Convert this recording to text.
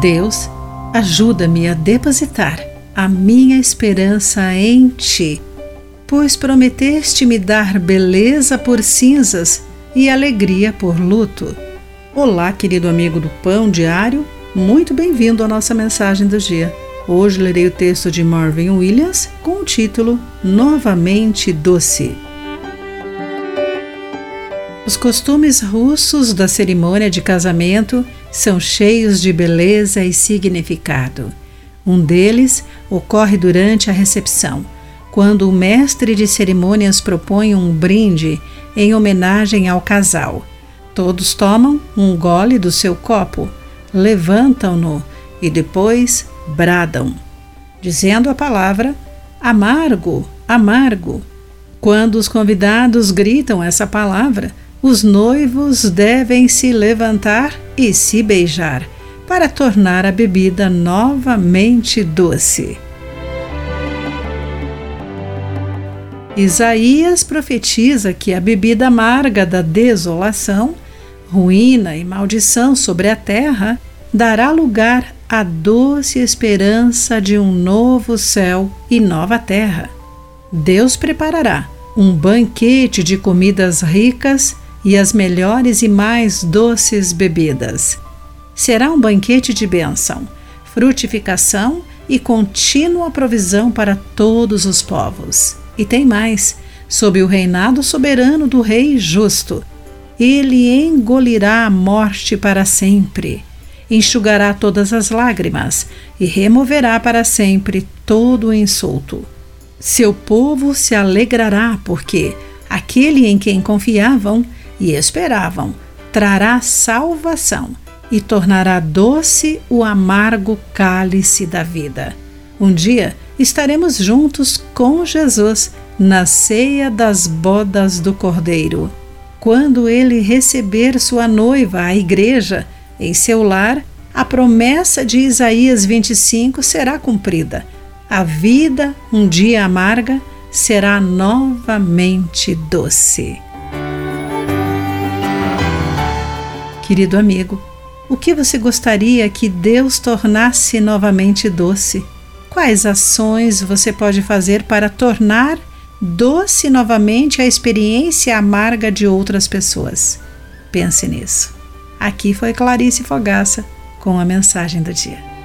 Deus, ajuda-me a depositar a minha esperança em Ti, pois prometeste me dar beleza por cinzas e alegria por luto. Olá, querido amigo do Pão Diário, muito bem-vindo à nossa mensagem do dia. Hoje lerei o texto de Marvin Williams com o título Novamente Doce. Os costumes russos da cerimônia de casamento são cheios de beleza e significado. Um deles ocorre durante a recepção, quando o mestre de cerimônias propõe um brinde em homenagem ao casal. Todos tomam um gole do seu copo, levantam-no e depois bradam, dizendo a palavra amargo, amargo. Quando os convidados gritam essa palavra, os noivos devem se levantar e se beijar para tornar a bebida novamente doce. Isaías profetiza que a bebida amarga da desolação, ruína e maldição sobre a terra dará lugar à doce esperança de um novo céu e nova terra. Deus preparará um banquete de comidas ricas e as melhores e mais doces bebidas. Será um banquete de bênção, frutificação e contínua provisão para todos os povos. E tem mais: sob o reinado soberano do Rei justo, ele engolirá a morte para sempre, enxugará todas as lágrimas e removerá para sempre todo o insulto. Seu povo se alegrará, porque aquele em quem confiavam e esperavam, trará salvação e tornará doce o amargo cálice da vida. Um dia estaremos juntos com Jesus na ceia das bodas do Cordeiro. Quando ele receber sua noiva, a igreja, em seu lar, a promessa de Isaías 25 será cumprida. A vida, um dia amarga, será novamente doce. Querido amigo, o que você gostaria que Deus tornasse novamente doce? Quais ações você pode fazer para tornar doce novamente a experiência amarga de outras pessoas? Pense nisso. Aqui foi Clarice Fogaça com a mensagem do dia.